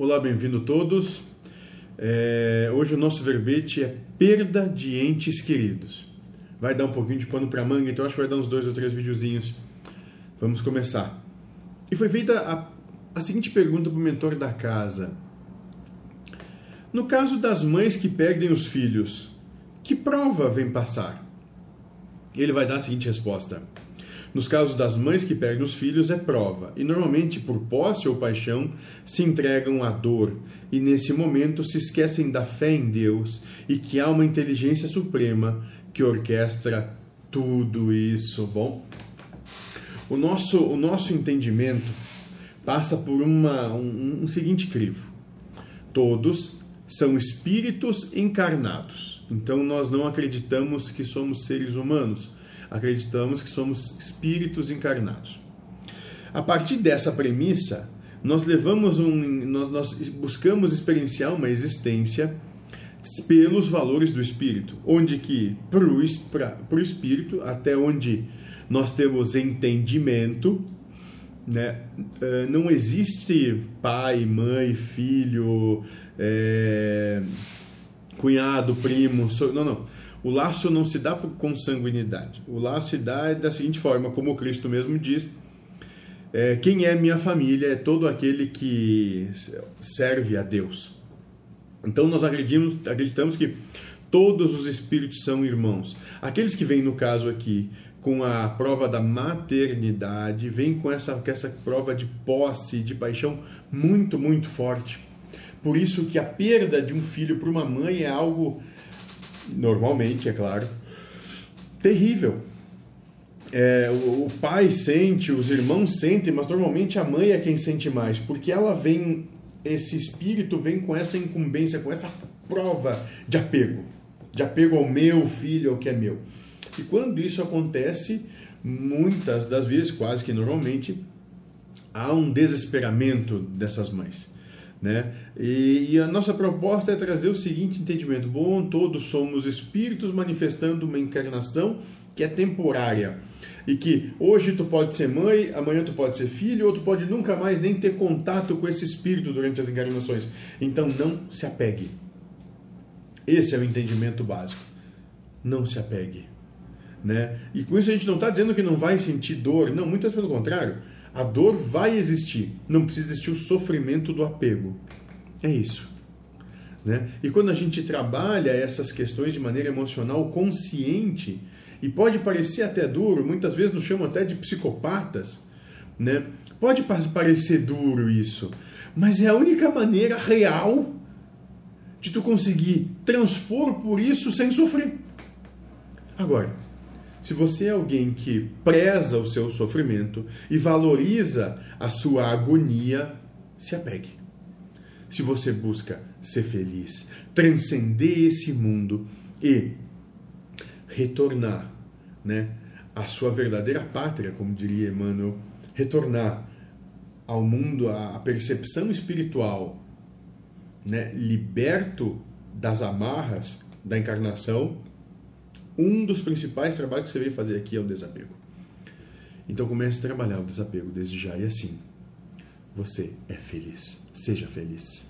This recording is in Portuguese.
Olá, bem-vindo todos. É, hoje o nosso verbete é perda de entes queridos. Vai dar um pouquinho de pano para manga, então acho que vai dar uns dois ou três videozinhos. Vamos começar. E foi feita a, a seguinte pergunta para o mentor da casa. No caso das mães que perdem os filhos, que prova vem passar? Ele vai dar a seguinte resposta. Nos casos das mães que perdem os filhos, é prova, e normalmente, por posse ou paixão, se entregam à dor, e nesse momento se esquecem da fé em Deus e que há uma inteligência suprema que orquestra tudo isso. Bom, o nosso, o nosso entendimento passa por uma, um, um seguinte crivo: todos são espíritos encarnados. Então, nós não acreditamos que somos seres humanos acreditamos que somos espíritos encarnados. A partir dessa premissa, nós levamos um, nós, nós buscamos experienciar uma existência pelos valores do espírito, onde que para o espírito, até onde nós temos entendimento, né, eh, não existe pai, mãe, filho, é, cunhado, primo, não, não o laço não se dá por consanguinidade. O laço se dá da seguinte forma, como Cristo mesmo diz: é, quem é minha família é todo aquele que serve a Deus. Então nós acreditamos, que todos os espíritos são irmãos. Aqueles que vêm, no caso aqui, com a prova da maternidade, vêm com essa, com essa prova de posse, de paixão muito, muito forte. Por isso que a perda de um filho para uma mãe é algo normalmente, é claro, terrível. É, o, o, pai sente, os irmãos sentem, mas normalmente a mãe é quem sente mais, porque ela vem, esse espírito vem com essa incumbência, com essa prova de apego, de apego ao meu filho, ao que é meu. E quando isso acontece, muitas das vezes, quase que normalmente, há um desesperamento dessas mães. Né? E, e, a nossa proposta é trazer o seguinte entendimento: bom, todos somos espíritos manifestando uma encarnação que é temporária e que hoje tu pode ser mãe, amanhã tu pode ser filho, ou tu pode nunca mais nem ter contato com esse espírito durante as encarnações. Então não se apegue. Esse é o entendimento básico. Não se apegue. Né? E com isso a gente não está dizendo que não vai sentir dor, não, muito pelo contrário. A dor vai existir, não precisa existir o sofrimento do apego. É isso. Né? E quando a gente trabalha essas questões de maneira emocional consciente, e pode parecer até duro, muitas vezes nos chamam até de psicopatas, né? Pode parecer duro isso, mas é a única maneira real de tu conseguir transpor por isso sem sofrer. Agora, se você é alguém que preza o seu sofrimento e valoriza a sua agonia, se apegue. Se você busca ser feliz, transcender esse mundo e retornar né, à sua verdadeira pátria, como diria Emmanuel, retornar ao mundo, à percepção espiritual, né, liberto das amarras da encarnação, um dos principais trabalhos que você vem fazer aqui é o desapego. Então comece a trabalhar o desapego desde já e assim você é feliz. Seja feliz.